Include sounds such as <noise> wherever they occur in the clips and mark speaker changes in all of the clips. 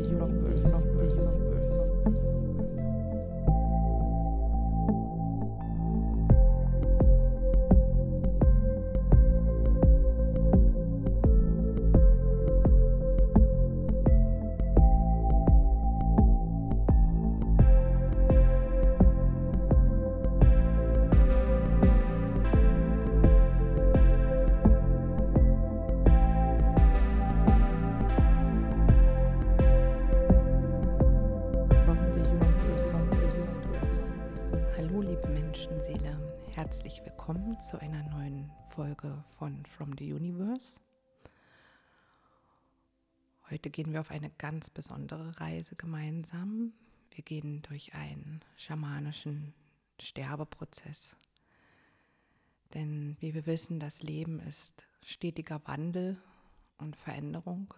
Speaker 1: Europe, wir auf eine ganz besondere Reise gemeinsam. Wir gehen durch einen schamanischen Sterbeprozess. Denn wie wir wissen, das Leben ist stetiger Wandel und Veränderung.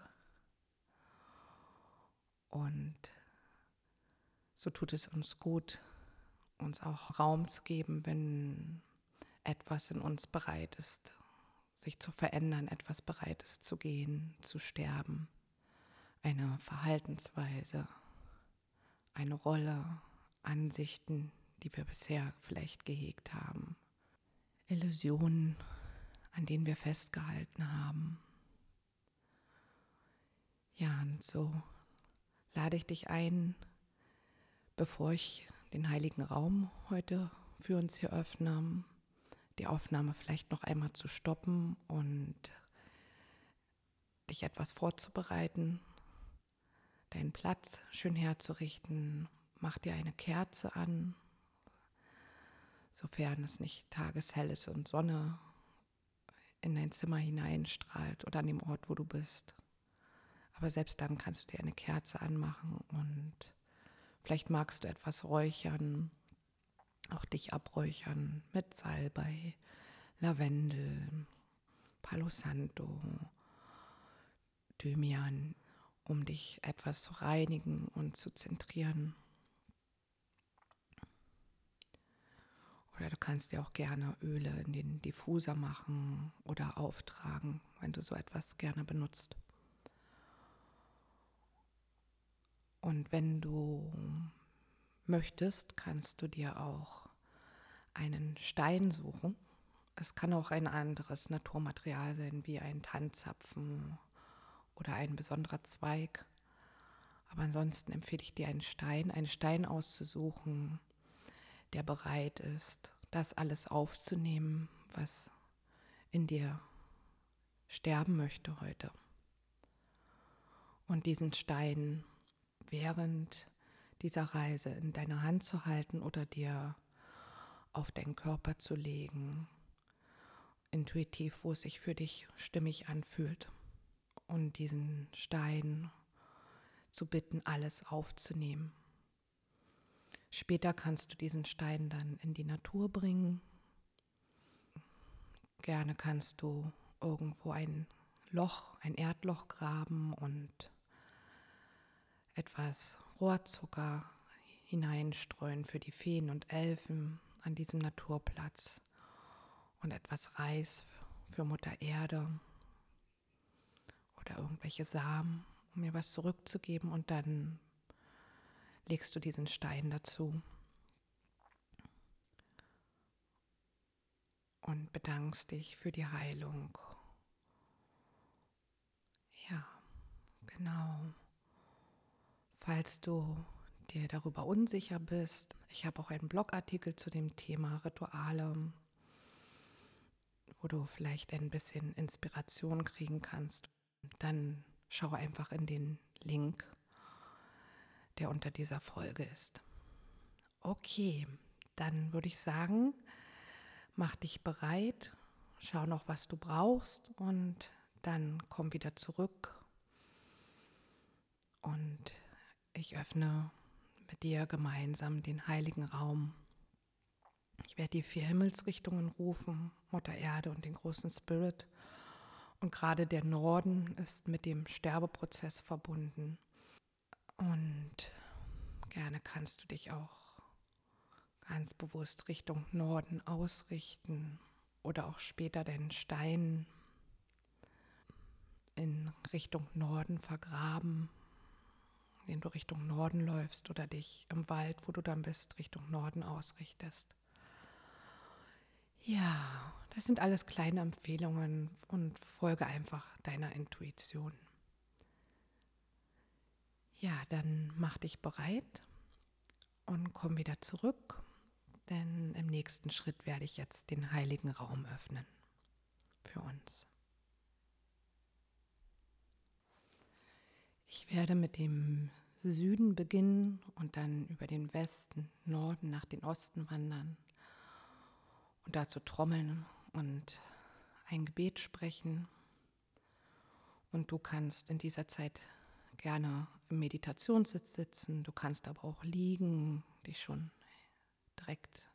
Speaker 1: Und so tut es uns gut, uns auch Raum zu geben, wenn etwas in uns bereit ist, sich zu verändern, etwas bereit ist zu gehen, zu sterben. Eine Verhaltensweise, eine Rolle, Ansichten, die wir bisher vielleicht gehegt haben. Illusionen, an denen wir festgehalten haben. Ja, und so lade ich dich ein, bevor ich den heiligen Raum heute für uns hier öffne, die Aufnahme vielleicht noch einmal zu stoppen und dich etwas vorzubereiten, deinen Platz schön herzurichten, mach dir eine Kerze an, sofern es nicht tageshell ist und Sonne in dein Zimmer hineinstrahlt oder an dem Ort, wo du bist. Aber selbst dann kannst du dir eine Kerze anmachen und vielleicht magst du etwas räuchern, auch dich abräuchern mit Salbei, Lavendel, Palo Santo, Thymian, um dich etwas zu reinigen und zu zentrieren. Oder du kannst dir auch gerne Öle in den Diffuser machen oder auftragen, wenn du so etwas gerne benutzt. Und wenn du möchtest, kannst du dir auch einen Stein suchen. Es kann auch ein anderes Naturmaterial sein, wie ein Tanzapfen oder ein besonderer Zweig. Aber ansonsten empfehle ich dir einen Stein, einen Stein auszusuchen, der bereit ist, das alles aufzunehmen, was in dir sterben möchte heute. Und diesen Stein während dieser Reise in deiner Hand zu halten oder dir auf deinen Körper zu legen, intuitiv, wo es sich für dich stimmig anfühlt. Und diesen Stein zu bitten, alles aufzunehmen. Später kannst du diesen Stein dann in die Natur bringen. Gerne kannst du irgendwo ein Loch, ein Erdloch graben und etwas Rohrzucker hineinstreuen für die Feen und Elfen an diesem Naturplatz und etwas Reis für Mutter Erde oder irgendwelche Samen, um mir was zurückzugeben und dann legst du diesen Stein dazu und bedankst dich für die Heilung. Ja, genau. Falls du dir darüber unsicher bist, ich habe auch einen Blogartikel zu dem Thema Rituale, wo du vielleicht ein bisschen Inspiration kriegen kannst, dann schau einfach in den Link, der unter dieser Folge ist. Okay, dann würde ich sagen, mach dich bereit, schau noch, was du brauchst und dann komm wieder zurück und ich öffne mit dir gemeinsam den heiligen Raum. Ich werde die vier Himmelsrichtungen rufen, Mutter Erde und den großen Spirit. Und gerade der Norden ist mit dem Sterbeprozess verbunden. Und gerne kannst du dich auch ganz bewusst Richtung Norden ausrichten oder auch später deinen Stein in Richtung Norden vergraben indem du Richtung Norden läufst oder dich im Wald, wo du dann bist, Richtung Norden ausrichtest. Ja, das sind alles kleine Empfehlungen und folge einfach deiner Intuition. Ja, dann mach dich bereit und komm wieder zurück, denn im nächsten Schritt werde ich jetzt den heiligen Raum öffnen für uns. Ich werde mit dem Süden beginnen und dann über den Westen, Norden nach den Osten wandern und dazu trommeln und ein Gebet sprechen. Und du kannst in dieser Zeit gerne im Meditationssitz sitzen, du kannst aber auch liegen, dich schon direkt.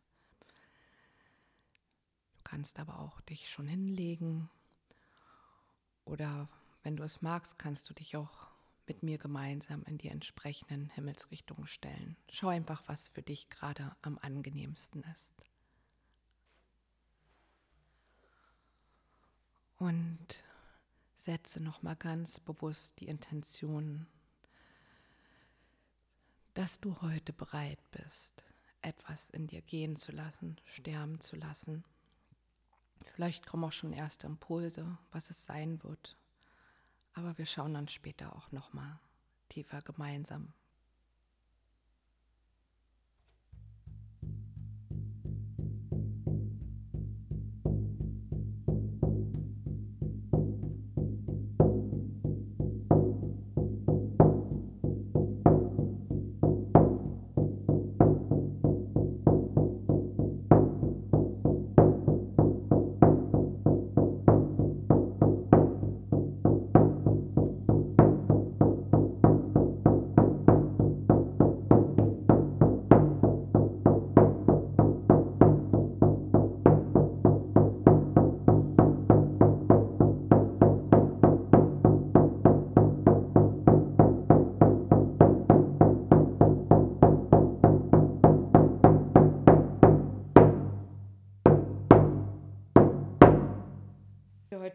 Speaker 1: Du kannst aber auch dich schon hinlegen oder wenn du es magst, kannst du dich auch mit mir gemeinsam in die entsprechenden Himmelsrichtungen stellen. Schau einfach, was für dich gerade am angenehmsten ist. Und setze nochmal ganz bewusst die Intention, dass du heute bereit bist, etwas in dir gehen zu lassen, sterben zu lassen. Vielleicht kommen auch schon erste Impulse, was es sein wird. Aber wir schauen dann später auch noch mal tiefer gemeinsam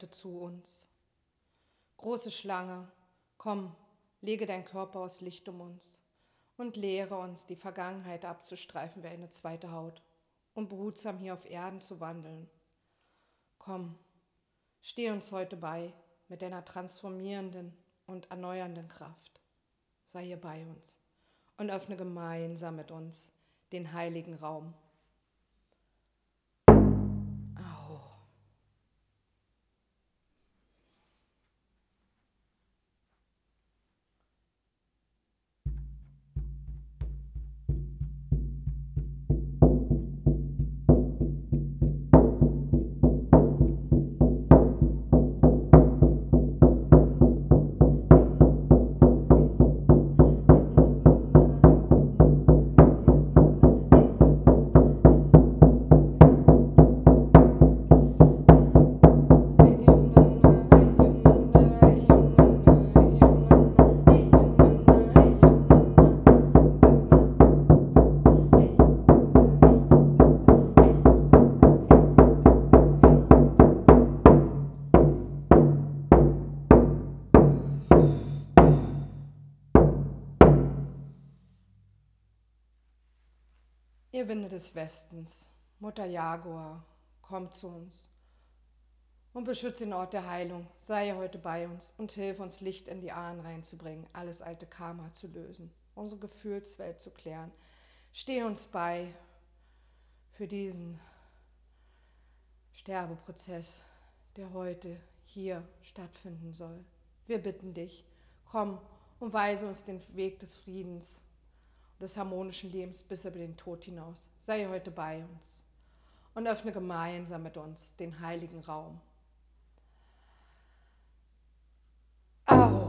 Speaker 1: heute zu uns. Große Schlange, komm, lege dein Körper aus Licht um uns und lehre uns, die Vergangenheit abzustreifen wie eine zweite Haut und behutsam hier auf Erden zu wandeln. Komm, steh uns heute bei mit deiner transformierenden und erneuernden Kraft. Sei hier bei uns und öffne gemeinsam mit uns den heiligen Raum. Ihr Winde des Westens, Mutter Jaguar, komm zu uns und beschütze den Ort der Heilung. Sei heute bei uns und hilf uns, Licht in die Ahnen reinzubringen, alles alte Karma zu lösen, unsere Gefühlswelt zu klären. Steh uns bei für diesen Sterbeprozess, der heute hier stattfinden soll. Wir bitten dich, komm und weise uns den Weg des Friedens des harmonischen Lebens bis über den Tod hinaus. Sei heute bei uns und öffne gemeinsam mit uns den heiligen Raum. Au!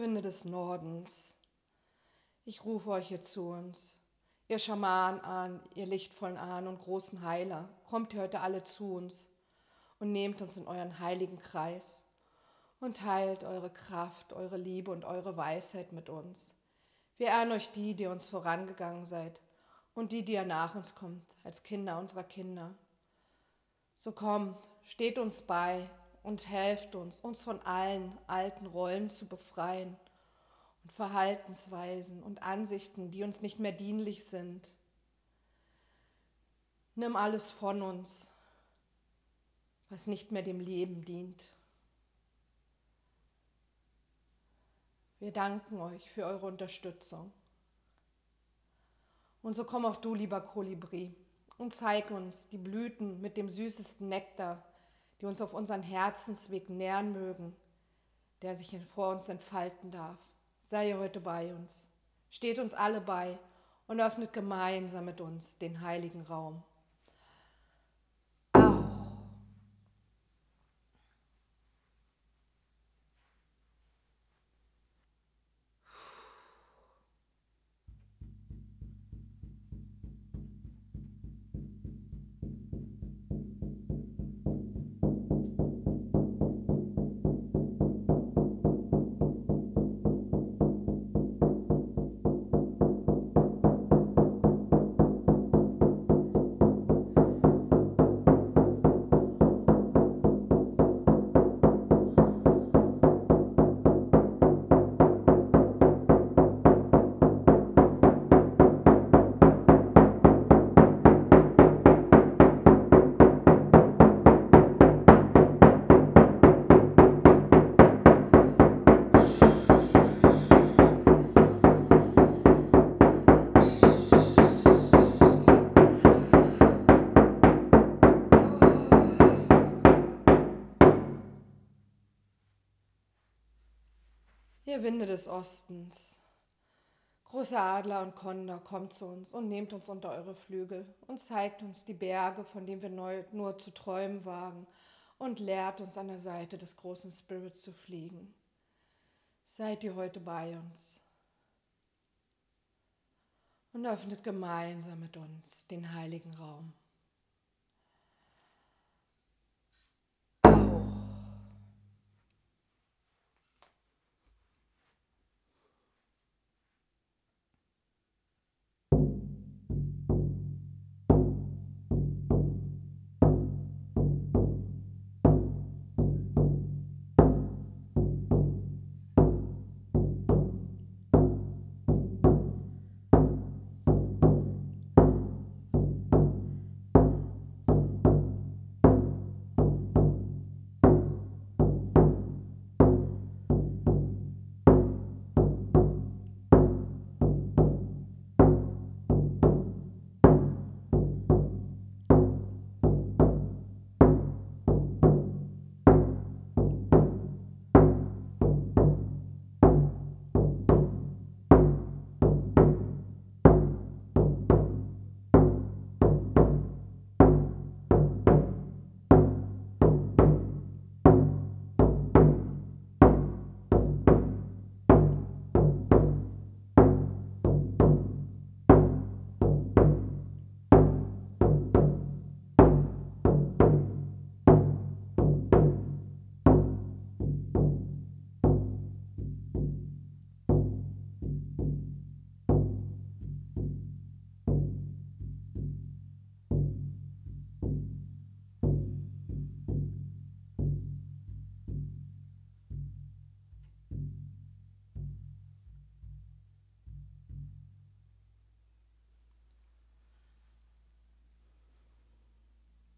Speaker 1: Winde des Nordens, ich rufe euch hier zu uns. Ihr Schamanen an, ihr lichtvollen Ahnen und großen Heiler, kommt ihr heute alle zu uns und nehmt uns in euren heiligen Kreis und teilt eure Kraft, eure Liebe und eure Weisheit mit uns. Wir ehren euch die, die uns vorangegangen seid und die, die ihr nach uns kommt, als Kinder unserer Kinder. So kommt, steht uns bei und helft uns, uns von allen alten Rollen zu befreien und Verhaltensweisen und Ansichten, die uns nicht mehr dienlich sind. Nimm alles von uns, was nicht mehr dem Leben dient. Wir danken euch für eure Unterstützung. Und so komm auch du, lieber Kolibri, und zeig uns die Blüten mit dem süßesten Nektar, die uns auf unseren Herzensweg nähern mögen, der sich vor uns entfalten darf. Sei heute bei uns, steht uns alle bei und öffnet gemeinsam mit uns den heiligen Raum. Ihr Winde des Ostens, großer Adler und Kondor, kommt zu uns und nehmt uns unter eure Flügel und zeigt uns die Berge, von denen wir nur zu träumen wagen und lehrt uns an der Seite des großen Spirits zu fliegen. Seid ihr heute bei uns und öffnet gemeinsam mit uns den heiligen Raum.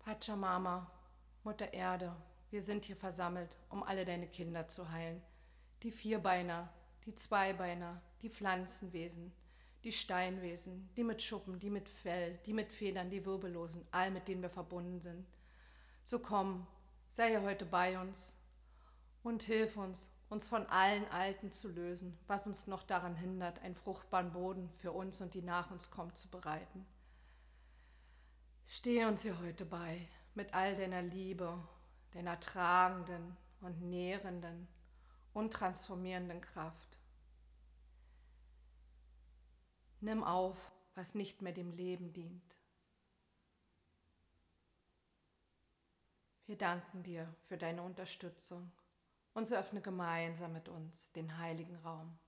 Speaker 1: Pachamama, Mutter Erde, wir sind hier versammelt, um alle deine Kinder zu heilen. Die Vierbeiner, die Zweibeiner, die Pflanzenwesen, die Steinwesen, die mit Schuppen, die mit Fell, die mit Federn, die Wirbellosen, all mit denen wir verbunden sind. So komm, sei hier heute bei uns und hilf uns, uns von allen Alten zu lösen, was uns noch daran hindert, einen fruchtbaren Boden für uns und die nach uns kommt zu bereiten. Stehe uns hier heute bei mit all deiner Liebe, deiner tragenden und nährenden und transformierenden Kraft. Nimm auf, was nicht mehr dem Leben dient. Wir danken dir für deine Unterstützung und so öffne gemeinsam mit uns den heiligen Raum.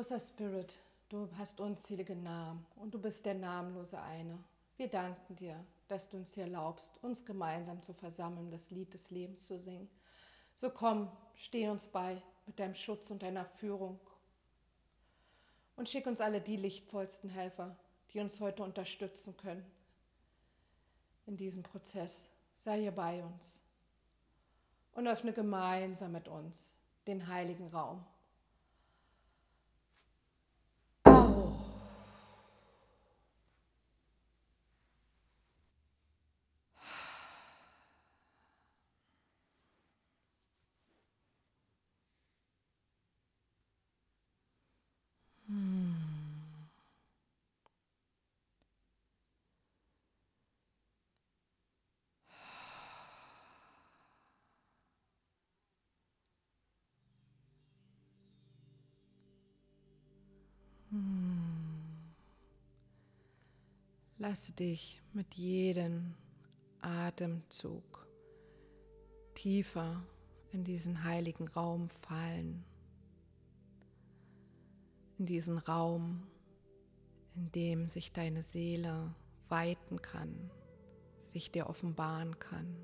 Speaker 1: Großer Spirit, du hast unzählige Namen und du bist der namenlose eine. Wir danken dir, dass du uns hier erlaubst, uns gemeinsam zu versammeln, das Lied des Lebens zu singen. So komm, steh uns bei mit deinem Schutz und deiner Führung und schick uns alle die lichtvollsten Helfer, die uns heute unterstützen können. In diesem Prozess sei hier bei uns und öffne gemeinsam mit uns den heiligen Raum. Lasse dich mit jedem Atemzug tiefer in diesen heiligen Raum fallen. In diesen Raum, in dem sich deine Seele weiten kann, sich dir offenbaren kann.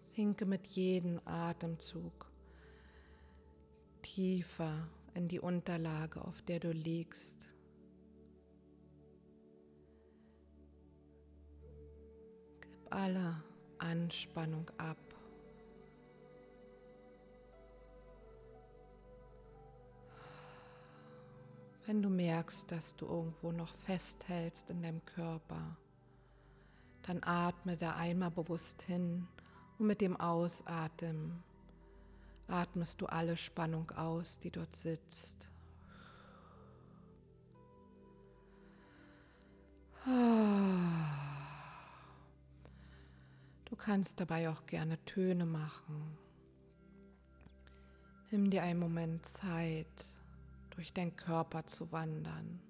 Speaker 1: Sinke mit jedem Atemzug tiefer in die Unterlage, auf der du liegst. Gib alle Anspannung ab. Wenn du merkst, dass du irgendwo noch festhältst in deinem Körper, dann atme da einmal bewusst hin und mit dem Ausatmen atmest du alle Spannung aus, die dort sitzt. Du kannst dabei auch gerne Töne machen. Nimm dir einen Moment Zeit, durch deinen Körper zu wandern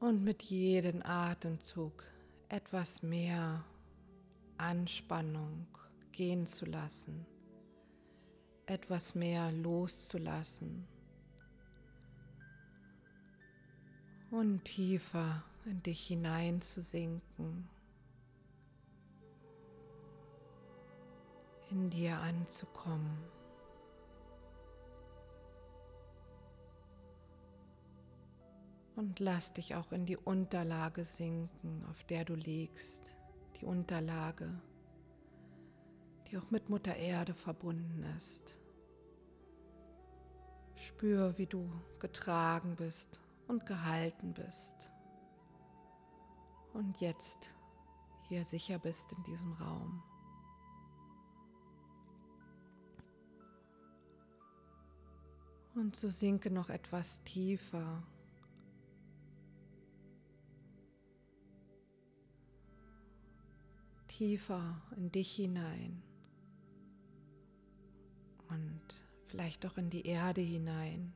Speaker 1: und mit jedem Atemzug etwas mehr Anspannung gehen zu lassen etwas mehr loszulassen und tiefer in dich hineinzusinken, in dir anzukommen. Und lass dich auch in die Unterlage sinken, auf der du liegst, die Unterlage die auch mit Mutter Erde verbunden ist. Spür, wie du getragen bist und gehalten bist. Und jetzt hier sicher bist in diesem Raum. Und so sinke noch etwas tiefer. Tiefer in dich hinein und vielleicht auch in die Erde hinein.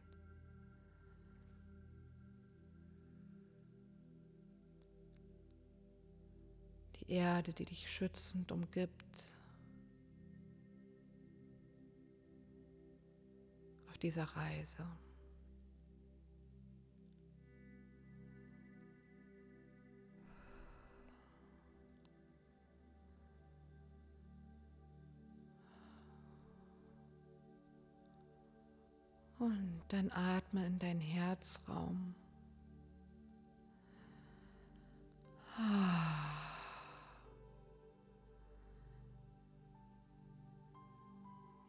Speaker 1: Die Erde, die dich schützend umgibt. Auf dieser Reise. Und dann atme in deinen Herzraum.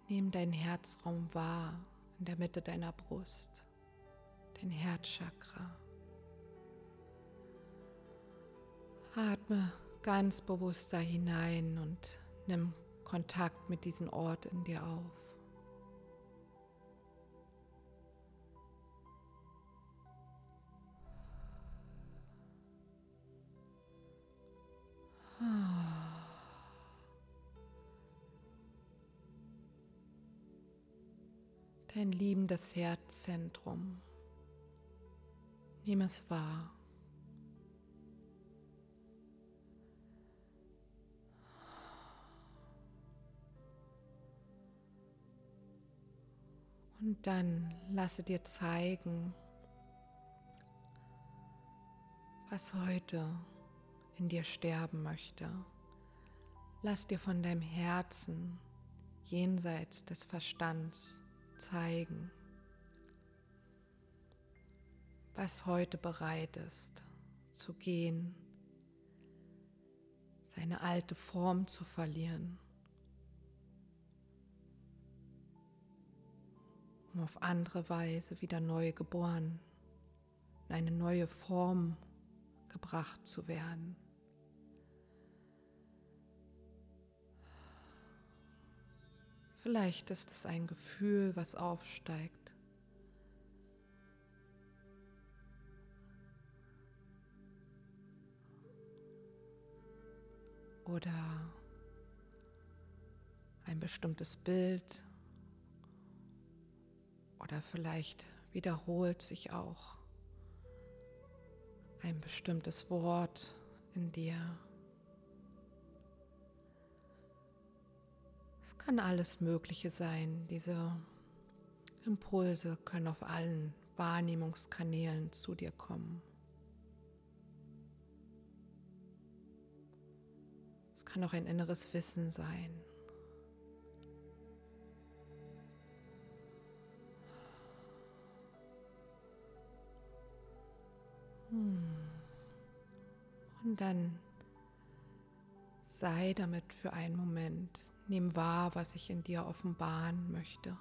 Speaker 1: Nimm deinen Herzraum wahr in der Mitte deiner Brust, dein Herzchakra. Atme ganz bewusst da hinein und nimm Kontakt mit diesem Ort in dir auf. Dein liebendes Herzzentrum. Nimm es wahr. Und dann lasse dir zeigen, was heute in dir sterben möchte. Lass dir von deinem Herzen jenseits des Verstands zeigen, was heute bereit ist zu gehen, seine alte Form zu verlieren, um auf andere Weise wieder neu geboren, in eine neue Form gebracht zu werden. Vielleicht ist es ein Gefühl, was aufsteigt. Oder ein bestimmtes Bild. Oder vielleicht wiederholt sich auch ein bestimmtes Wort in dir. Es kann alles Mögliche sein. Diese Impulse können auf allen Wahrnehmungskanälen zu dir kommen. Es kann auch ein inneres Wissen sein. Hm. Und dann sei damit für einen Moment Nimm wahr, was ich in dir offenbaren möchte.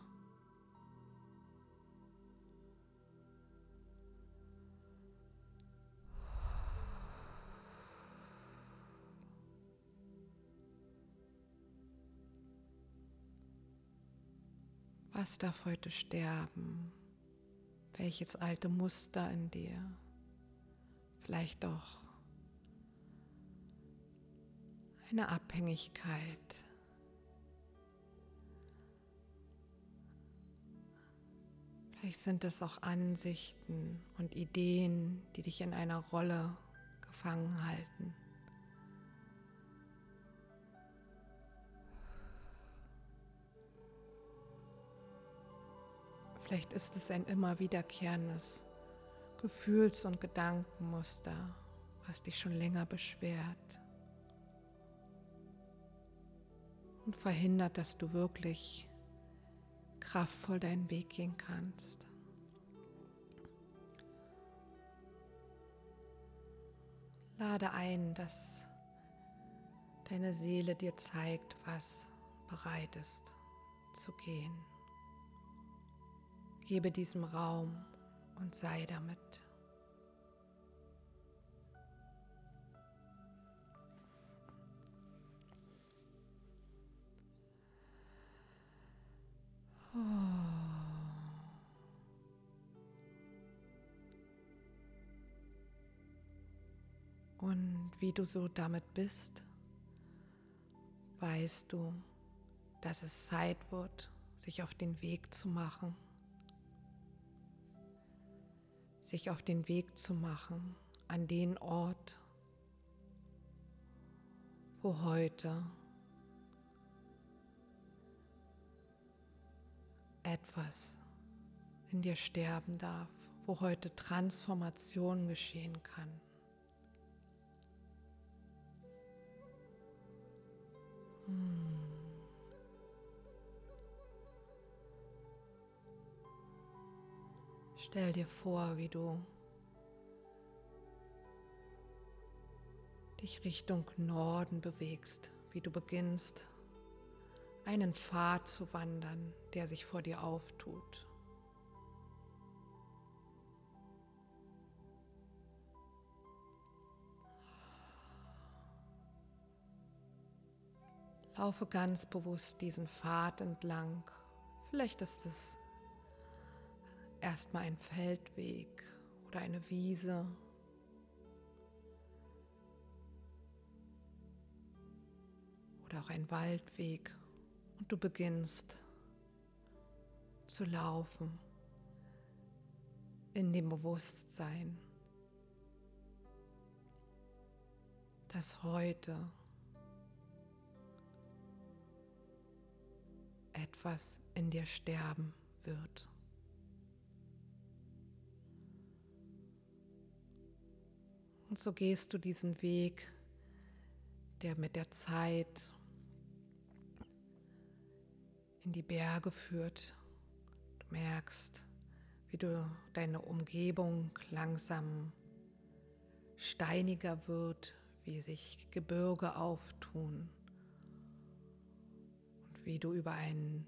Speaker 1: Was darf heute sterben? Welches alte Muster in dir? Vielleicht doch eine Abhängigkeit Vielleicht sind es auch Ansichten und Ideen, die dich in einer Rolle gefangen halten. Vielleicht ist es ein immer wiederkehrendes Gefühls- und Gedankenmuster, was dich schon länger beschwert und verhindert, dass du wirklich kraftvoll deinen Weg gehen kannst. Lade ein, dass deine Seele dir zeigt, was bereit ist zu gehen. Gebe diesem Raum und sei damit. Und wie du so damit bist, weißt du, dass es Zeit wird, sich auf den Weg zu machen. Sich auf den Weg zu machen an den Ort, wo heute etwas in dir sterben darf, wo heute Transformation geschehen kann. Stell dir vor, wie du dich Richtung Norden bewegst, wie du beginnst, einen Pfad zu wandern, der sich vor dir auftut. Laufe ganz bewusst diesen Pfad entlang. Vielleicht ist es erstmal ein Feldweg oder eine Wiese. Oder auch ein Waldweg. Und du beginnst zu laufen in dem Bewusstsein, dass heute etwas in dir sterben wird. Und so gehst du diesen Weg, der mit der Zeit in die Berge führt. Du merkst, wie du deine Umgebung langsam steiniger wird, wie sich Gebirge auftun wie du über einen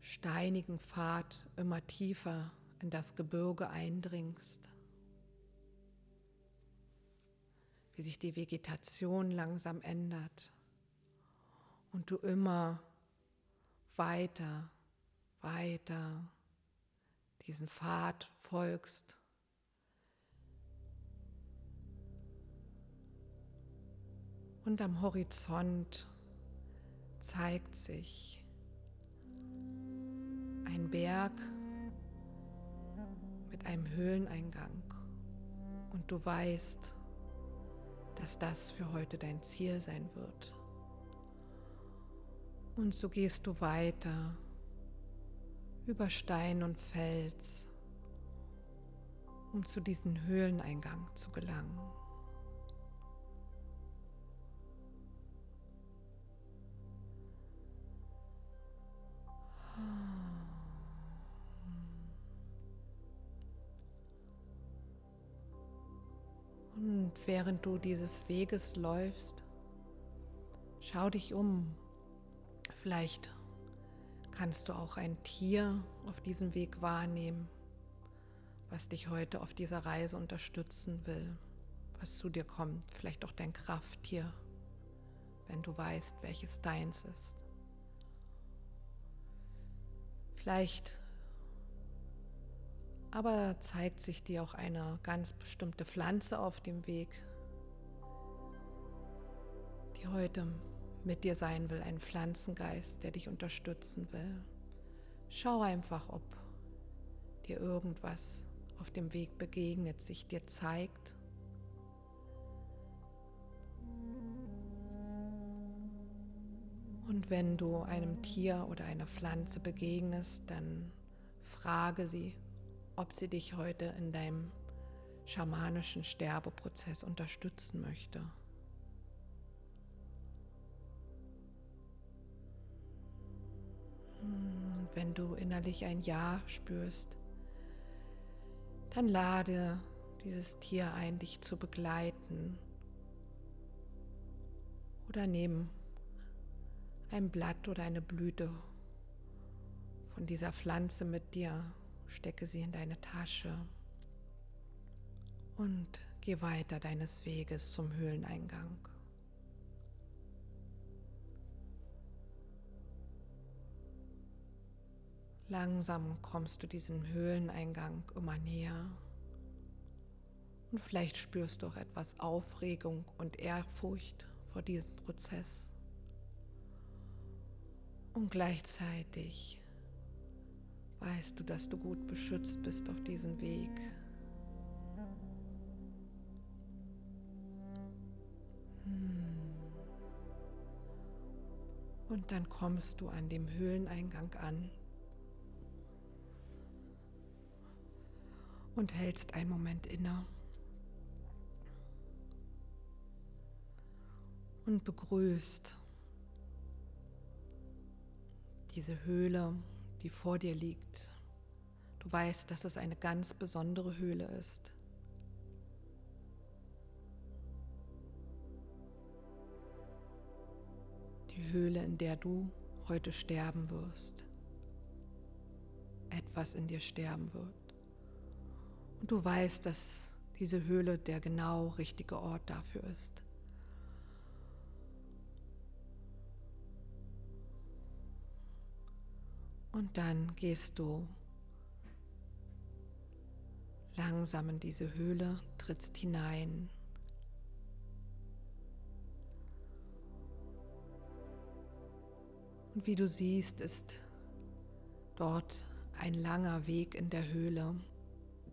Speaker 1: steinigen Pfad immer tiefer in das Gebirge eindringst, wie sich die Vegetation langsam ändert und du immer weiter, weiter diesen Pfad folgst. Und am Horizont zeigt sich ein Berg mit einem Höhleneingang und du weißt, dass das für heute dein Ziel sein wird. Und so gehst du weiter über Stein und Fels, um zu diesem Höhleneingang zu gelangen. Und während du dieses Weges läufst, schau dich um. Vielleicht kannst du auch ein Tier auf diesem Weg wahrnehmen, was dich heute auf dieser Reise unterstützen will, was zu dir kommt. Vielleicht auch dein Krafttier, wenn du weißt, welches deins ist. Vielleicht aber zeigt sich dir auch eine ganz bestimmte Pflanze auf dem Weg, die heute mit dir sein will, ein Pflanzengeist, der dich unterstützen will. Schau einfach, ob dir irgendwas auf dem Weg begegnet, sich dir zeigt. Und wenn du einem Tier oder einer Pflanze begegnest, dann frage sie, ob sie dich heute in deinem schamanischen Sterbeprozess unterstützen möchte. Wenn du innerlich ein Ja spürst, dann lade dieses Tier ein, dich zu begleiten. Oder nimm ein Blatt oder eine Blüte von dieser Pflanze mit dir stecke sie in deine Tasche und geh weiter deines Weges zum Höhleneingang. Langsam kommst du diesem Höhleneingang immer näher und vielleicht spürst du auch etwas Aufregung und Ehrfurcht vor diesem Prozess. Und gleichzeitig weißt du, dass du gut beschützt bist auf diesem Weg. Hm. Und dann kommst du an dem Höhleneingang an und hältst einen Moment inne und begrüßt diese Höhle die vor dir liegt, Du weißt, dass es eine ganz besondere Höhle ist. Die Höhle, in der du heute sterben wirst. Etwas in dir sterben wird. Und du weißt, dass diese Höhle der genau richtige Ort dafür ist. Und dann gehst du langsam in diese Höhle, trittst hinein. Und wie du siehst, ist dort ein langer Weg in der Höhle,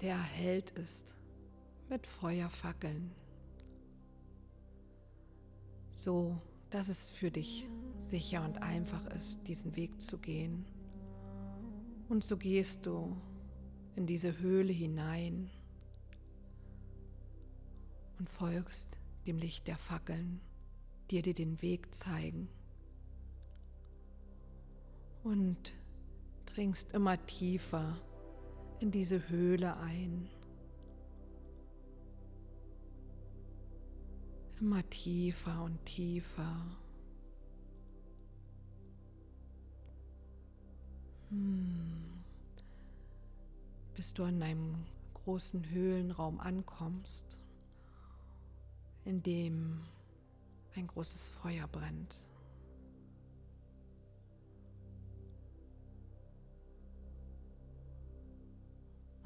Speaker 1: der erhellt ist mit Feuerfackeln, so dass es für dich sicher und einfach ist, diesen Weg zu gehen. Und so gehst du in diese Höhle hinein und folgst dem Licht der Fackeln, die dir den Weg zeigen. Und dringst immer tiefer in diese Höhle ein. Immer tiefer und tiefer. Hm. Bis du an einem großen Höhlenraum ankommst, in dem ein großes Feuer brennt.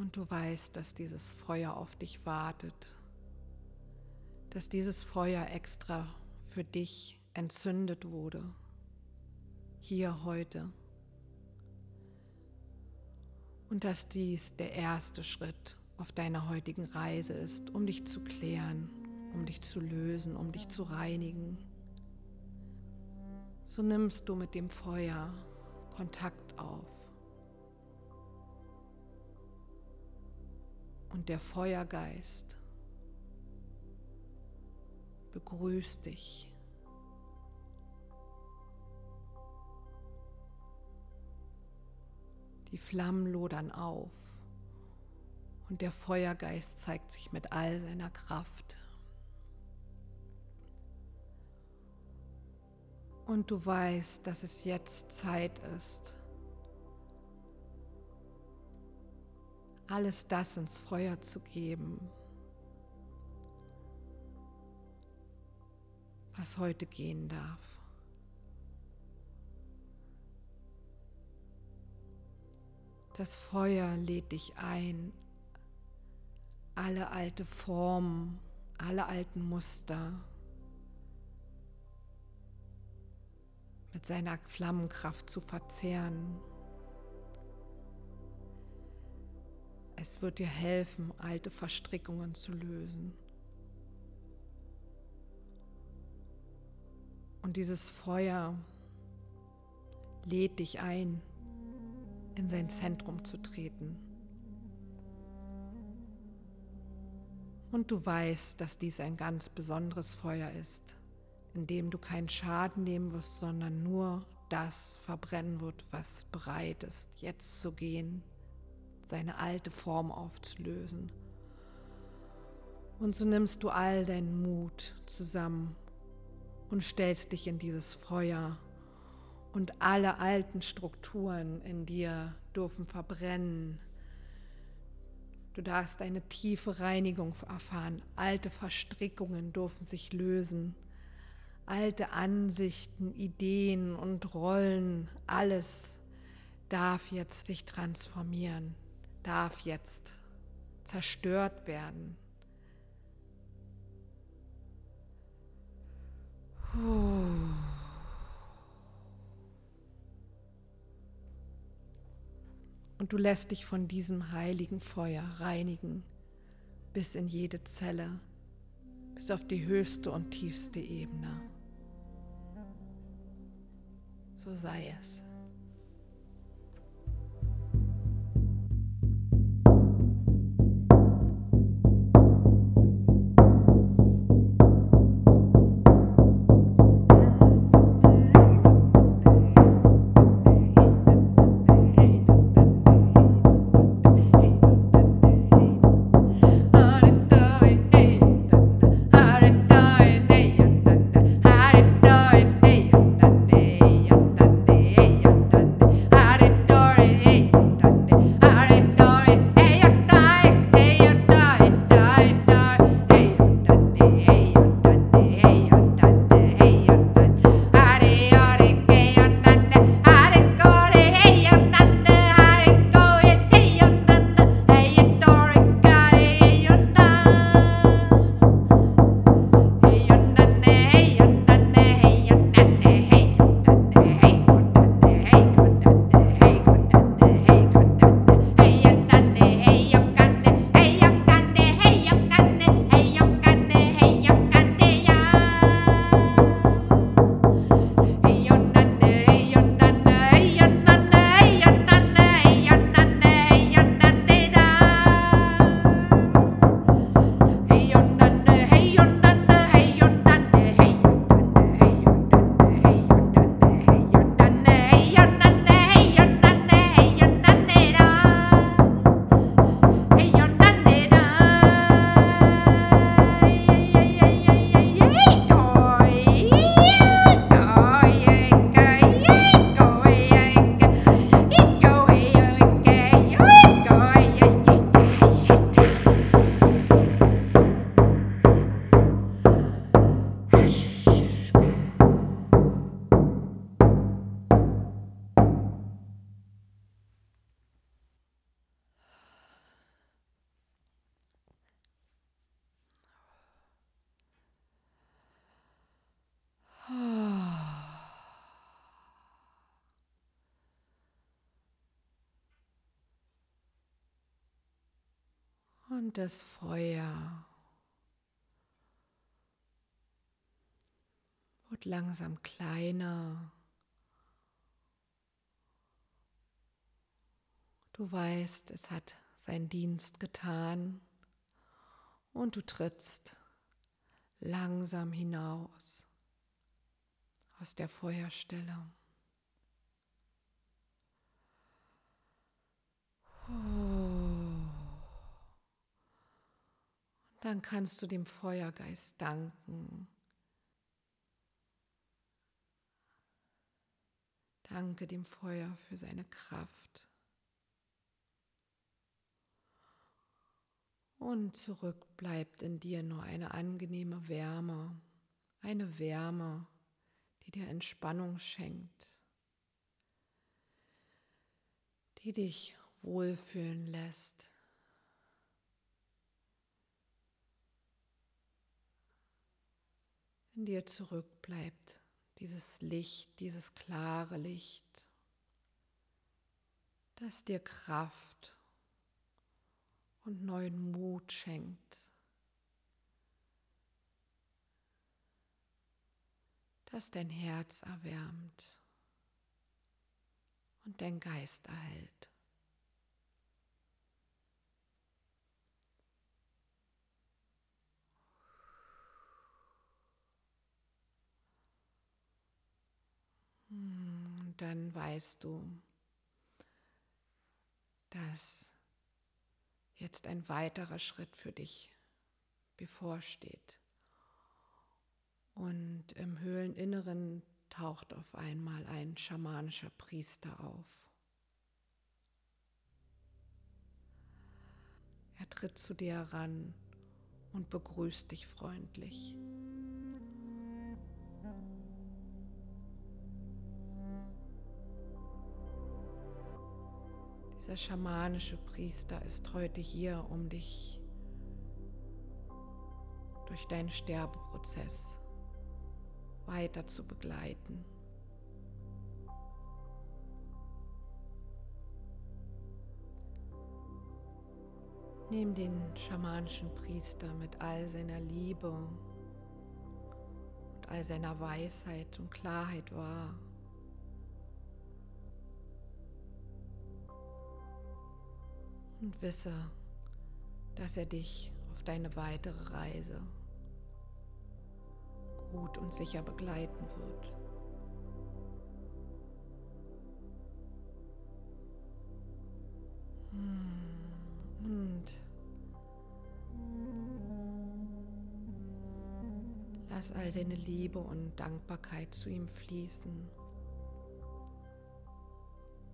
Speaker 1: Und du weißt, dass dieses Feuer auf dich wartet, dass dieses Feuer extra für dich entzündet wurde, hier heute und dass dies der erste Schritt auf deiner heutigen Reise ist, um dich zu klären, um dich zu lösen, um dich zu reinigen. So nimmst du mit dem Feuer Kontakt auf. Und der Feuergeist begrüßt dich. Die Flammen lodern auf und der Feuergeist zeigt sich mit all seiner Kraft. Und du weißt, dass es jetzt Zeit ist, alles das ins Feuer zu geben, was heute gehen darf. Das Feuer lädt dich ein, alle alte Formen, alle alten Muster mit seiner Flammenkraft zu verzehren. Es wird dir helfen, alte Verstrickungen zu lösen. Und dieses Feuer lädt dich ein, in sein Zentrum zu treten. Und du weißt, dass dies ein ganz besonderes Feuer ist, in dem du keinen Schaden nehmen wirst, sondern nur das verbrennen wird, was bereit ist, jetzt zu gehen, seine alte Form aufzulösen. Und so nimmst du all deinen Mut zusammen und stellst dich in dieses Feuer und alle alten Strukturen in dir dürfen verbrennen. Du darfst eine tiefe Reinigung erfahren. Alte Verstrickungen dürfen sich lösen. Alte Ansichten, Ideen und Rollen, alles darf jetzt sich transformieren, darf jetzt zerstört werden. Und du lässt dich von diesem heiligen Feuer reinigen bis in jede Zelle, bis auf die höchste und tiefste Ebene. So sei es. Und das Feuer wird langsam kleiner. Du weißt, es hat seinen Dienst getan und du trittst langsam hinaus aus der Feuerstelle. Und dann kannst du dem Feuergeist danken. Danke dem Feuer für seine Kraft. Und zurück bleibt in dir nur eine angenehme Wärme, eine Wärme, die dir Entspannung schenkt, die dich wohlfühlen lässt. In dir zurückbleibt dieses Licht, dieses klare Licht, das dir Kraft und neuen Mut schenkt. das dein Herz erwärmt und dein Geist erhält. Und dann weißt du, dass jetzt ein weiterer Schritt für dich bevorsteht. Und im Höhleninneren taucht auf einmal ein schamanischer Priester auf. Er tritt zu dir heran und begrüßt dich freundlich. Dieser schamanische Priester ist heute hier, um dich durch deinen Sterbeprozess weiter zu begleiten. Nimm den schamanischen Priester mit all seiner Liebe und all seiner Weisheit und Klarheit wahr. Und wisse, dass er dich auf deine weitere Reise gut und sicher begleiten wird. Hm, und lass all deine Liebe und Dankbarkeit zu ihm fließen,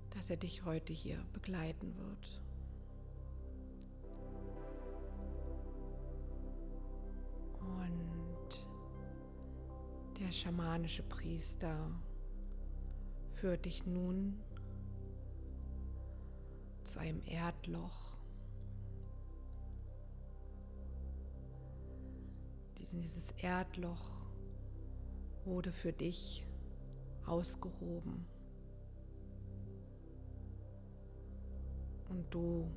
Speaker 1: dass er dich heute hier begleiten wird. Der schamanische Priester führt dich nun zu einem Erdloch. Dieses Erdloch wurde für dich ausgehoben. Und du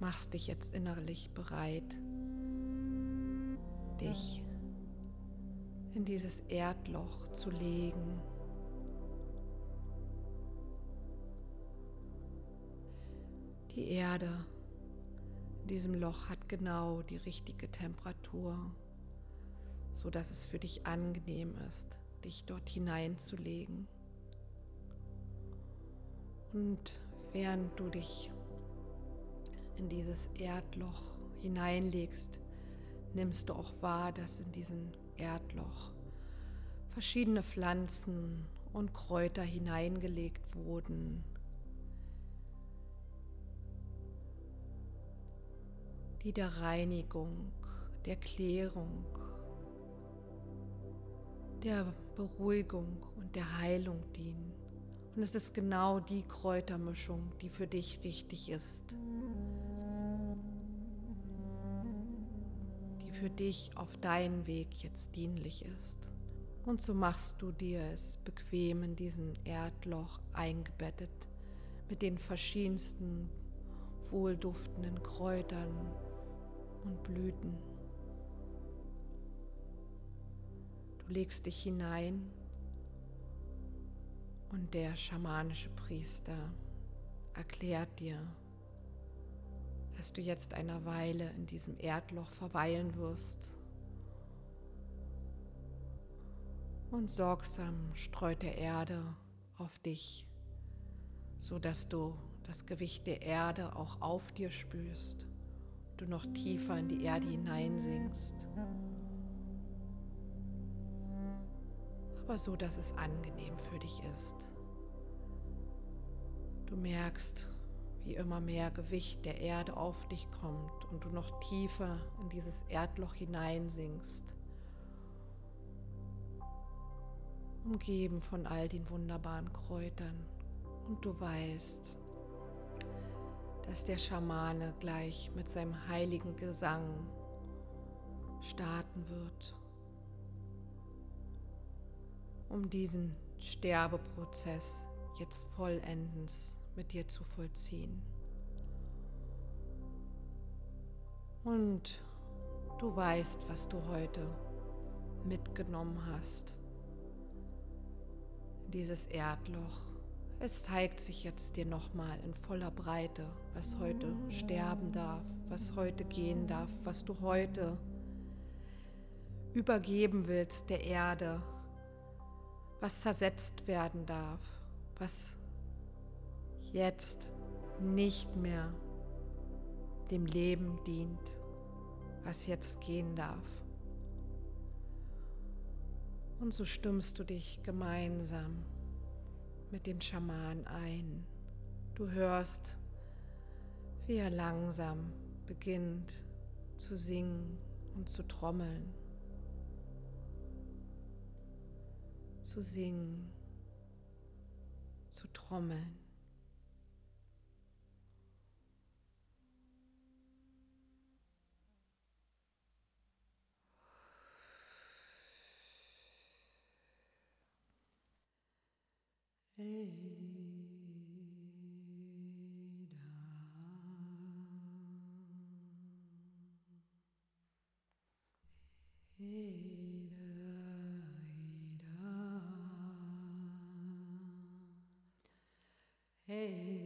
Speaker 1: machst dich jetzt innerlich bereit, dich in dieses Erdloch zu legen. Die Erde in diesem Loch hat genau die richtige Temperatur, so dass es für dich angenehm ist, dich dort hineinzulegen. Und während du dich in dieses Erdloch hineinlegst, nimmst du auch wahr, dass in diesen Erdloch verschiedene Pflanzen und Kräuter hineingelegt wurden, die der Reinigung, der Klärung, der Beruhigung und der Heilung dienen. Und es ist genau die Kräutermischung, die für dich richtig ist. Für dich auf deinen Weg jetzt dienlich ist. Und so machst du dir es bequem in diesen Erdloch eingebettet mit den verschiedensten wohlduftenden Kräutern und Blüten. Du legst dich hinein und der schamanische Priester erklärt dir, dass du jetzt eine Weile in diesem Erdloch verweilen wirst. Und sorgsam streut der Erde auf dich, so dass du das Gewicht der Erde auch auf dir spürst, du noch tiefer in die Erde hineinsinkst. Aber so, dass es angenehm für dich ist. Du merkst, wie immer mehr Gewicht der Erde auf dich kommt und du noch tiefer in dieses Erdloch hineinsinkst, umgeben von all den wunderbaren Kräutern. Und du weißt, dass der Schamane gleich mit seinem heiligen Gesang starten wird, um diesen Sterbeprozess jetzt vollendens mit dir zu vollziehen. Und du weißt, was du heute mitgenommen hast. Dieses Erdloch. Es zeigt sich jetzt dir nochmal in voller Breite, was heute sterben darf, was heute gehen darf, was du heute übergeben willst der Erde, was zersetzt werden darf, was jetzt nicht mehr dem Leben dient, was jetzt gehen darf. Und so stimmst du dich gemeinsam mit dem Schaman ein. Du hörst, wie er langsam beginnt zu singen und zu trommeln. Zu singen, zu trommeln. Hey.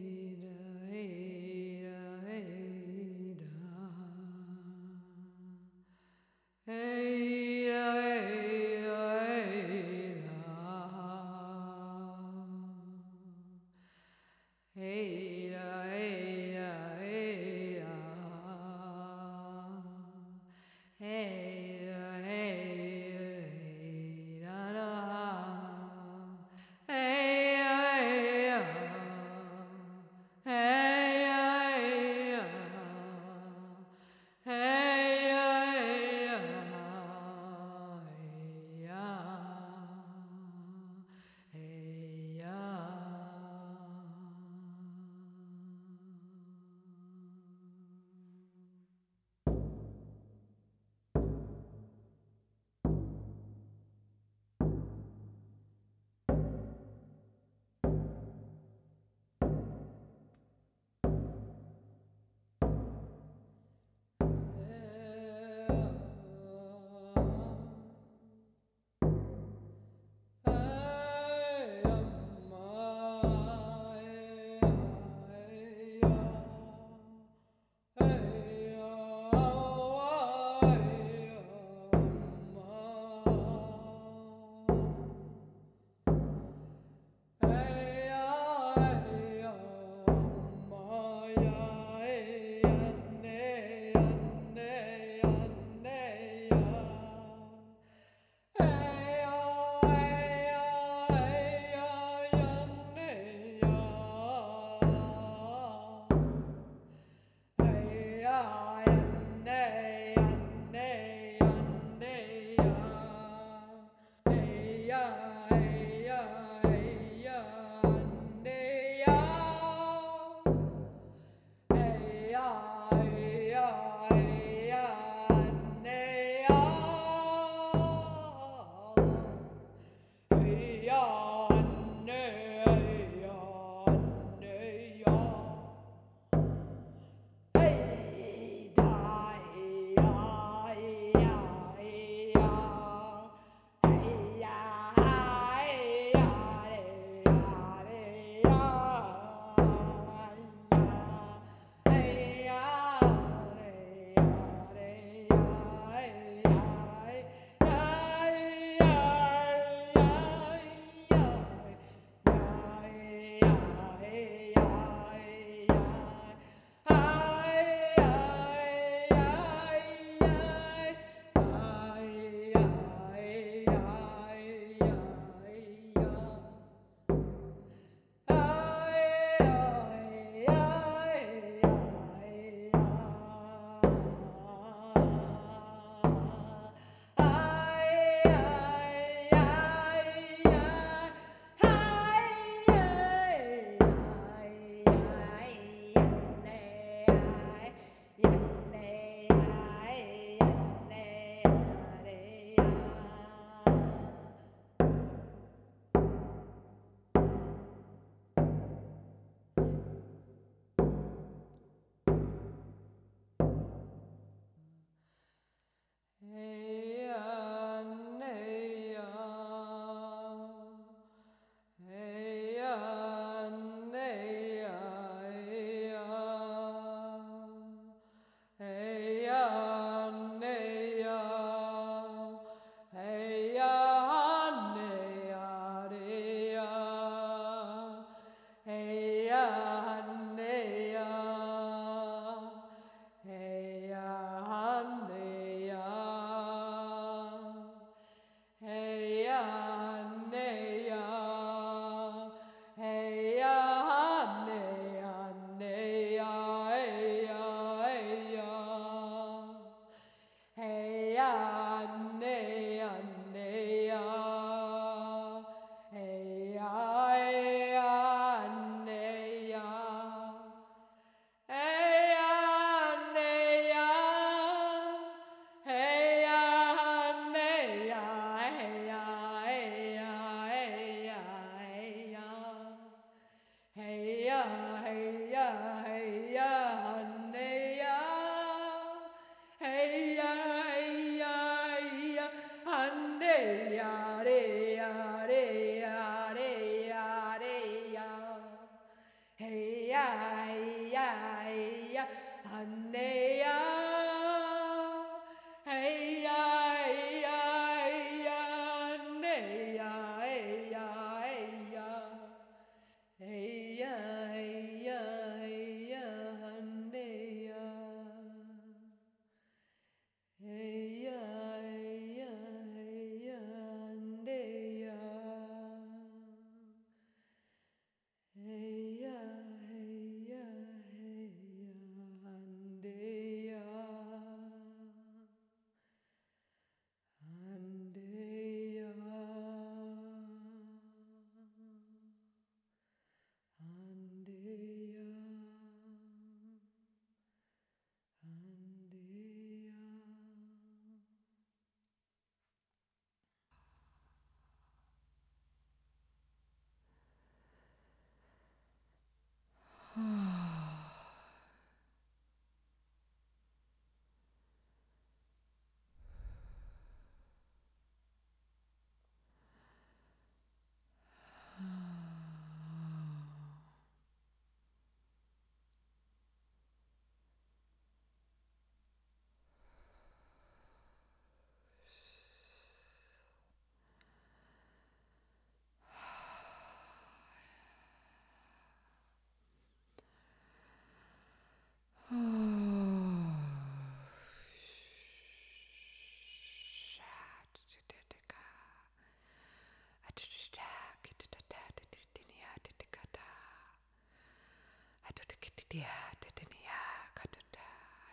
Speaker 1: Dididia, Dididia,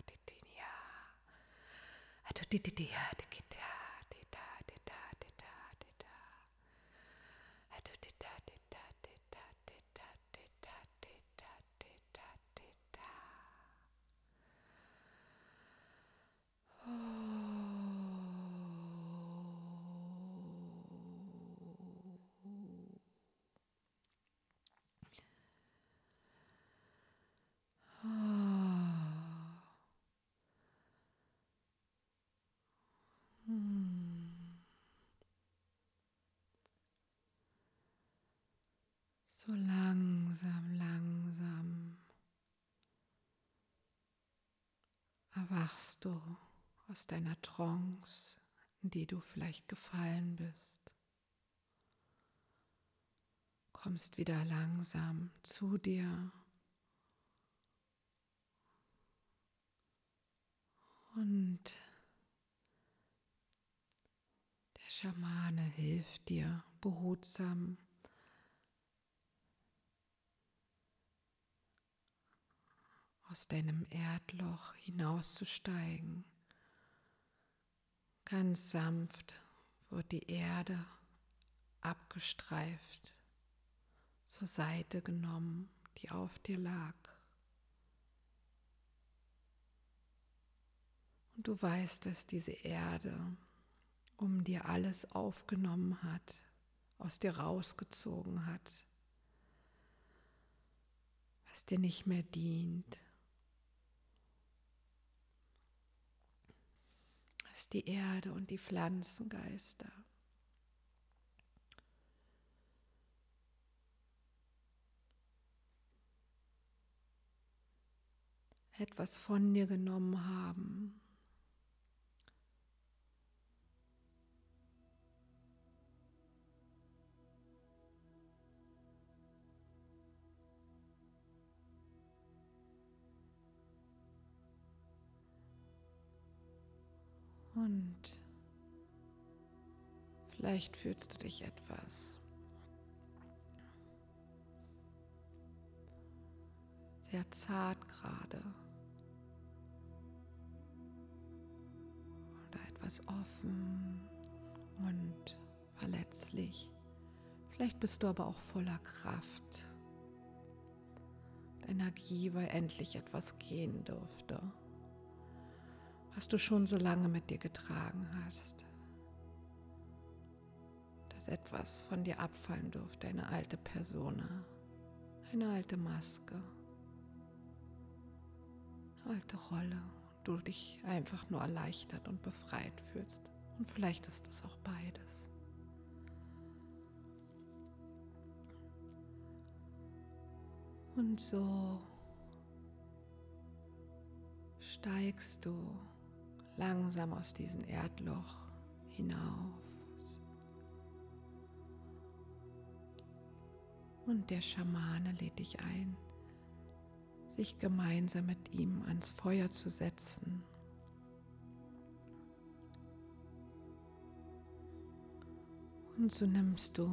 Speaker 1: di dunia. Aduh, Dididia, Dididia. So langsam, langsam erwachst du aus deiner Trance, in die du vielleicht gefallen bist. Kommst wieder langsam zu dir. Und der Schamane hilft dir behutsam aus deinem Erdloch hinauszusteigen. Ganz sanft wird die Erde abgestreift, zur Seite genommen, die auf dir lag. Und du weißt, dass diese Erde um dir alles aufgenommen hat, aus dir rausgezogen hat, was dir nicht mehr dient. Was die Erde und die Pflanzengeister. etwas von dir genommen haben. Und vielleicht fühlst du dich etwas sehr zart gerade oder etwas offen und verletzlich. Vielleicht bist du aber auch voller Kraft, Energie, weil endlich etwas gehen durfte was du schon so lange mit dir getragen hast. Dass etwas von dir abfallen durfte, eine alte Persona, eine alte Maske, eine alte Rolle. Du dich einfach nur erleichtert und befreit fühlst. Und vielleicht ist es auch beides. Und so steigst du langsam aus diesem Erdloch hinauf. Und der Schamane lädt dich ein, sich gemeinsam mit ihm ans Feuer zu setzen. Und so nimmst du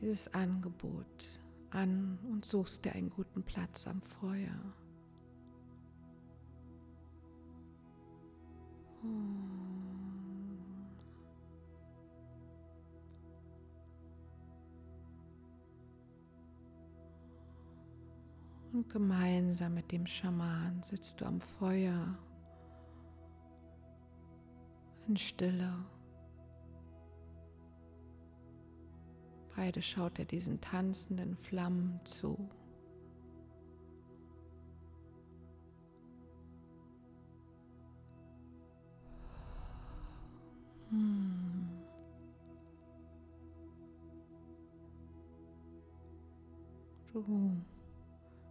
Speaker 1: dieses Angebot an und suchst dir einen guten Platz am Feuer. Und gemeinsam mit dem Schaman sitzt du am Feuer in Stille. Beide schaut er diesen tanzenden Flammen zu. Du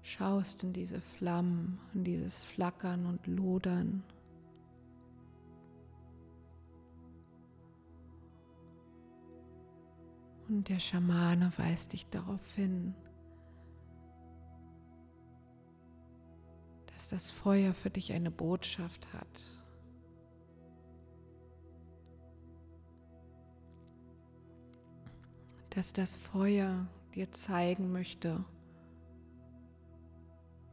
Speaker 1: schaust in diese Flammen, in dieses Flackern und Lodern. Und der Schamane weist dich darauf hin, dass das Feuer für dich eine Botschaft hat. Dass das Feuer dir zeigen möchte,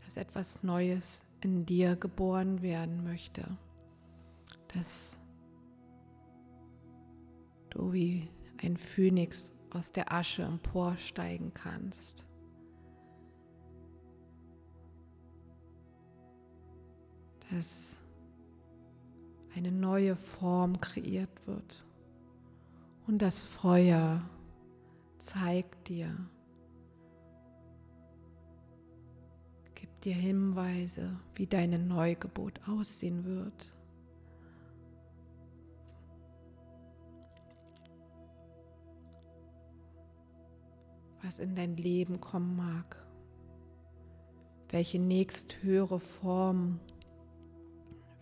Speaker 1: dass etwas Neues in dir geboren werden möchte, dass du wie ein Phönix aus der Asche emporsteigen kannst. Dass eine neue Form kreiert wird und das Feuer zeigt dir, dir Hinweise, wie deine Neugeburt aussehen wird. Was in dein Leben kommen mag, welche nächsthöhere Form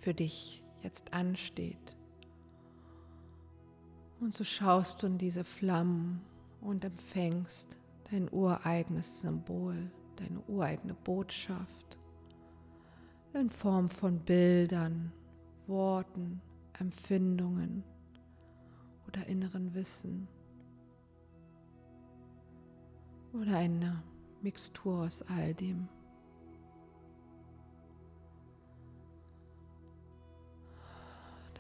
Speaker 1: für dich jetzt ansteht. Und so schaust du in diese Flammen und empfängst dein ureigenes Symbol deine ureigene Botschaft in Form von Bildern, Worten, Empfindungen oder inneren Wissen oder eine Mixtur aus all dem.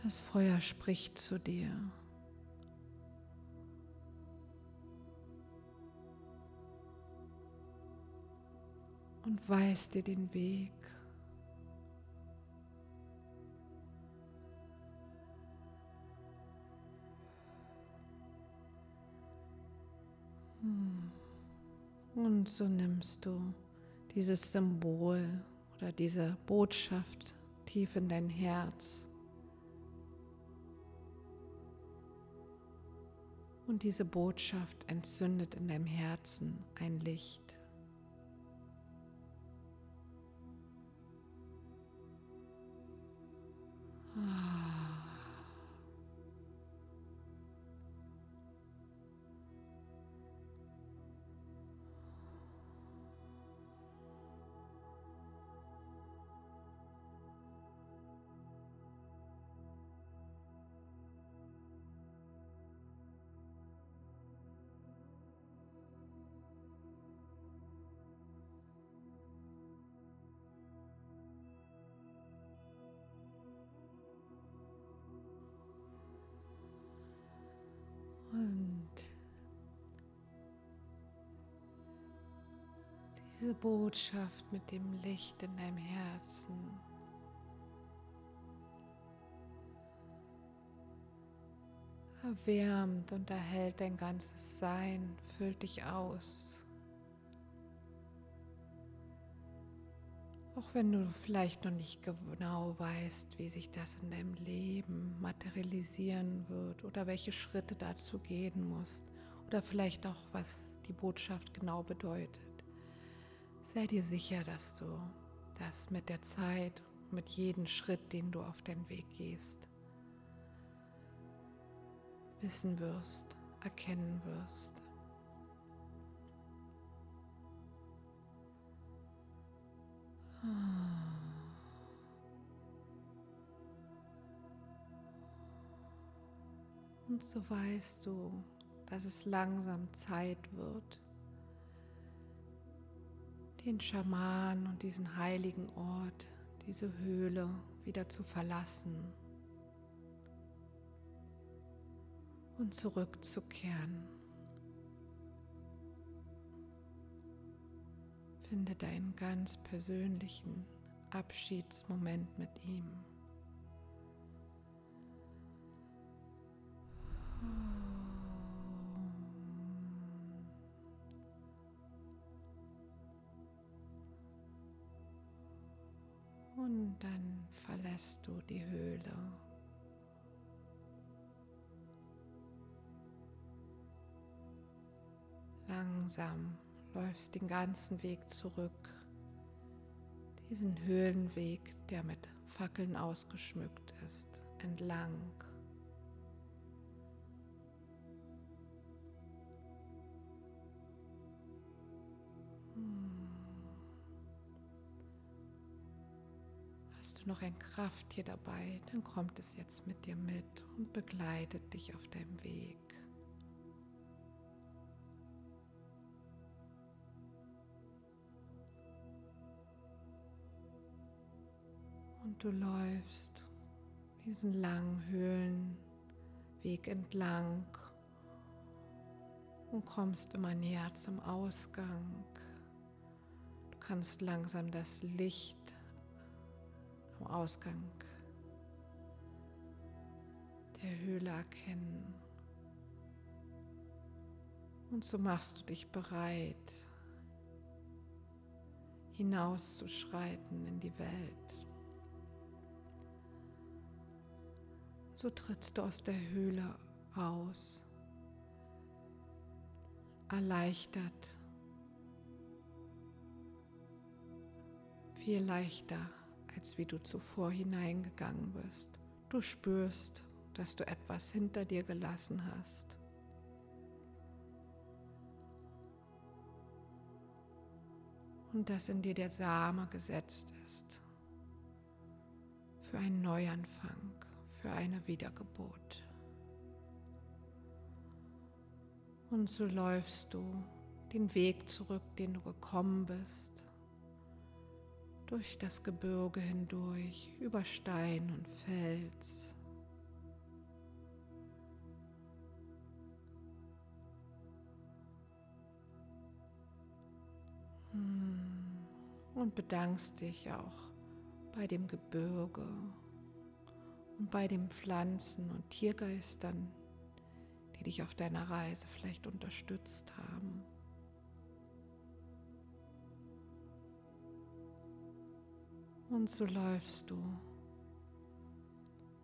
Speaker 1: Das Feuer spricht zu dir. Und weist dir den Weg. Hm. Und so nimmst du dieses Symbol oder diese Botschaft tief in dein Herz. Und diese Botschaft entzündet in deinem Herzen ein Licht. Ah. <sighs> <sighs> diese Botschaft mit dem Licht in deinem Herzen. Erwärmt und erhält dein ganzes Sein, füllt dich aus. Auch wenn du vielleicht noch nicht genau weißt, wie sich das in deinem Leben materialisieren wird oder welche Schritte dazu gehen musst oder vielleicht auch, was die Botschaft genau bedeutet. Sei dir sicher, dass du das mit der Zeit, mit jedem Schritt, den du auf den Weg gehst, wissen wirst, erkennen wirst. Und so weißt du, dass es langsam Zeit wird, den Schaman und diesen heiligen Ort, diese Höhle wieder zu verlassen und zurückzukehren. Finde deinen ganz persönlichen Abschiedsmoment mit ihm. Und dann verlässt du die Höhle. Langsam läufst den ganzen Weg zurück. Diesen Höhlenweg, der mit Fackeln ausgeschmückt ist, entlang. Noch ein Krafttier dabei, dann kommt es jetzt mit dir mit und begleitet dich auf deinem Weg. Und du läufst diesen langen Höhlenweg entlang und kommst immer näher zum Ausgang. Du kannst langsam das Licht am Ausgang der Höhle erkennen. Und so machst du dich bereit, hinauszuschreiten in die Welt. So trittst du aus der Höhle aus, erleichtert, viel leichter als wie du zuvor hineingegangen bist. Du spürst, dass du etwas hinter dir gelassen hast. Und dass in dir der Same gesetzt ist für einen Neuanfang, für eine Wiedergeburt. Und so läufst du den Weg zurück, den du gekommen bist durch das Gebirge hindurch, über Stein und Fels. Hm. Und bedankst dich auch bei dem Gebirge und bei den Pflanzen und Tiergeistern, die dich auf deiner Reise vielleicht unterstützt haben. Und so läufst du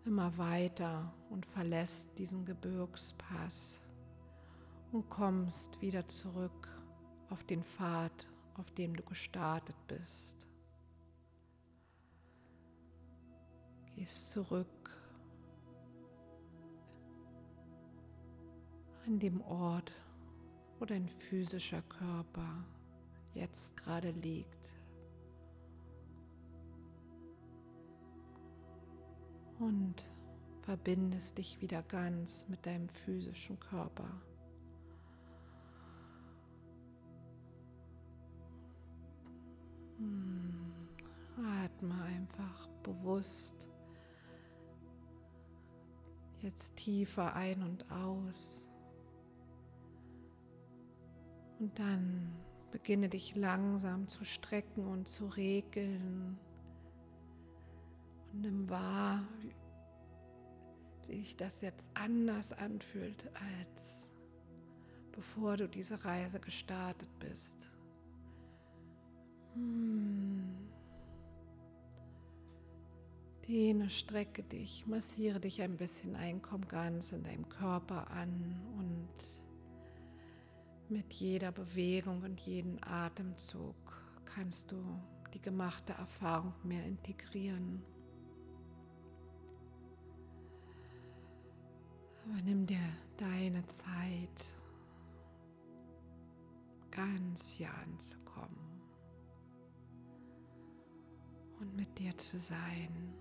Speaker 1: immer weiter und verlässt diesen Gebirgspass und kommst wieder zurück auf den Pfad, auf dem du gestartet bist. Gehst zurück an dem Ort, wo dein physischer Körper jetzt gerade liegt. Und verbindest dich wieder ganz mit deinem physischen Körper. Hm, atme einfach bewusst jetzt tiefer ein und aus. Und dann beginne dich langsam zu strecken und zu regeln und nimm wahr, wie sich das jetzt anders anfühlt, als bevor du diese Reise gestartet bist. Hm. Dehne, strecke dich, massiere dich ein bisschen ein, komm ganz in deinem Körper an und mit jeder Bewegung und jedem Atemzug kannst du die gemachte Erfahrung mehr integrieren. Nimm dir deine Zeit, ganz hier anzukommen und mit dir zu sein.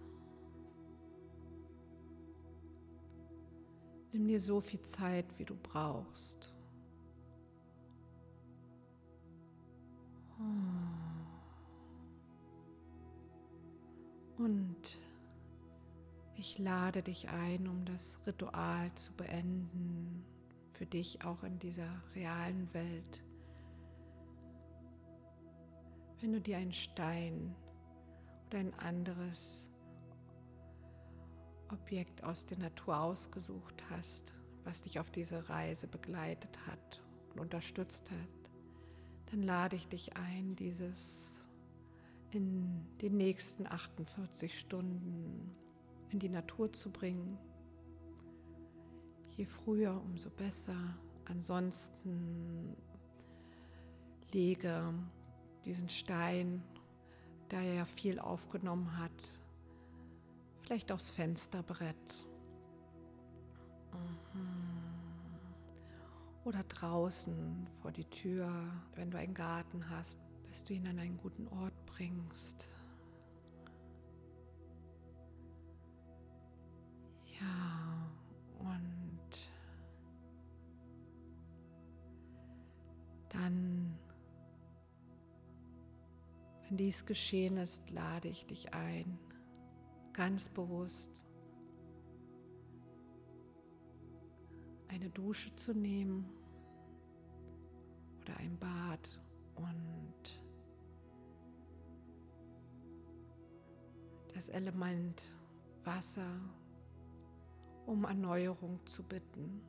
Speaker 1: Nimm dir so viel Zeit, wie du brauchst. Und ich lade dich ein, um das Ritual zu beenden, für dich auch in dieser realen Welt. Wenn du dir einen Stein oder ein anderes Objekt aus der Natur ausgesucht hast, was dich auf diese Reise begleitet hat und unterstützt hat, dann lade ich dich ein, dieses in den nächsten 48 Stunden in die Natur zu bringen. Je früher, umso besser. Ansonsten lege diesen Stein, da er ja viel aufgenommen hat, vielleicht aufs Fensterbrett. Mhm. Oder draußen vor die Tür, wenn du einen Garten hast, bis du ihn an einen guten Ort bringst. Ja, und dann, wenn dies geschehen ist, lade ich dich ein, ganz bewusst eine Dusche zu nehmen oder ein Bad und das Element Wasser um Erneuerung zu bitten.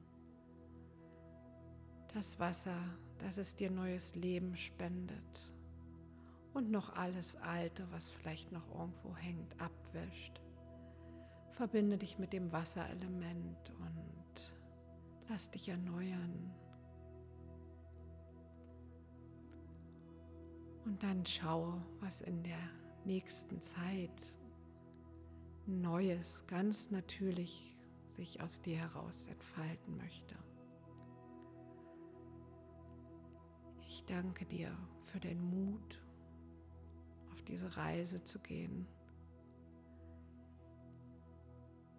Speaker 1: Das Wasser, das es dir neues Leben spendet und noch alles Alte, was vielleicht noch irgendwo hängt, abwäscht. Verbinde dich mit dem Wasserelement und lass dich erneuern. Und dann schaue, was in der nächsten Zeit Neues, ganz natürlich sich aus dir heraus entfalten möchte. Ich danke dir für den Mut, auf diese Reise zu gehen.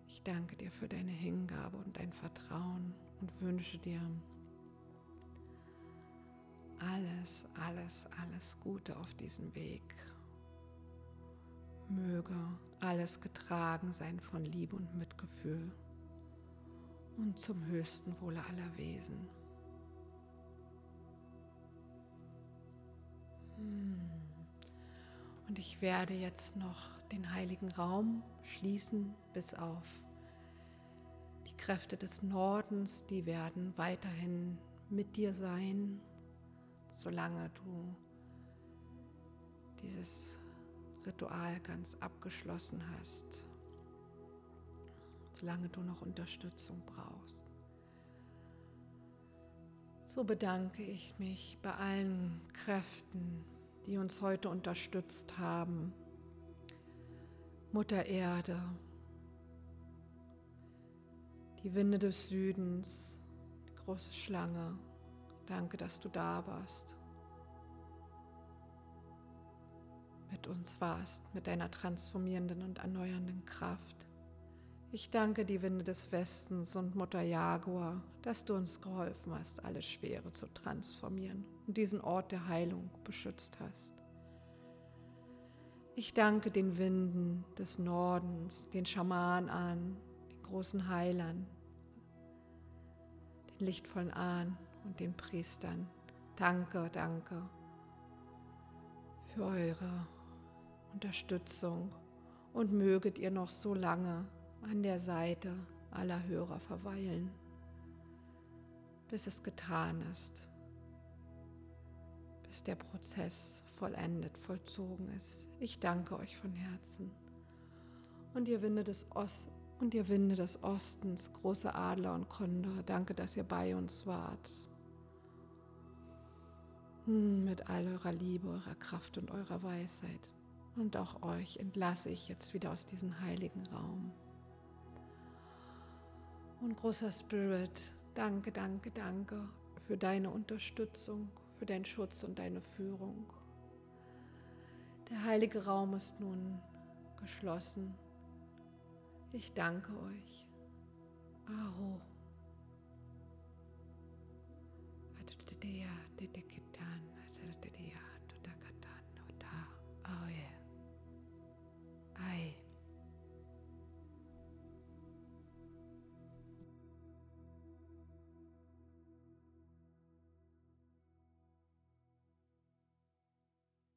Speaker 1: Ich danke dir für deine Hingabe und dein Vertrauen und wünsche dir alles, alles, alles Gute auf diesem Weg. Möge alles getragen sein von Liebe und Mitgefühl und zum höchsten Wohle aller Wesen. Hm. Und ich werde jetzt noch den heiligen Raum schließen bis auf die Kräfte des Nordens, die werden weiterhin mit dir sein, solange du dieses Ritual ganz abgeschlossen hast solange du noch Unterstützung brauchst. So bedanke ich mich bei allen Kräften, die uns heute unterstützt haben. Mutter Erde, die Winde des Südens, die große Schlange, danke, dass du da warst. Mit uns warst, mit deiner transformierenden und erneuernden Kraft. Ich danke die Winde des Westens und Mutter Jaguar, dass du uns geholfen hast, alle Schwere zu transformieren und diesen Ort der Heilung beschützt hast. Ich danke den Winden des Nordens, den Schamanen an, den großen Heilern, den lichtvollen Ahnen und den Priestern. Danke, danke für eure Unterstützung und möget ihr noch so lange an der Seite aller Hörer verweilen, bis es getan ist, bis der Prozess vollendet, vollzogen ist. Ich danke euch von Herzen. Und ihr Winde des Ost und ihr Winde des Ostens, große Adler und Kondor, danke, dass ihr bei uns wart. Hm, mit all eurer Liebe, eurer Kraft und eurer Weisheit. Und auch euch entlasse ich jetzt wieder aus diesem heiligen Raum. Und großer Spirit, danke, danke, danke für deine Unterstützung, für deinen Schutz und deine Führung. Der heilige Raum ist nun geschlossen. Ich danke euch. Aho. Adudea,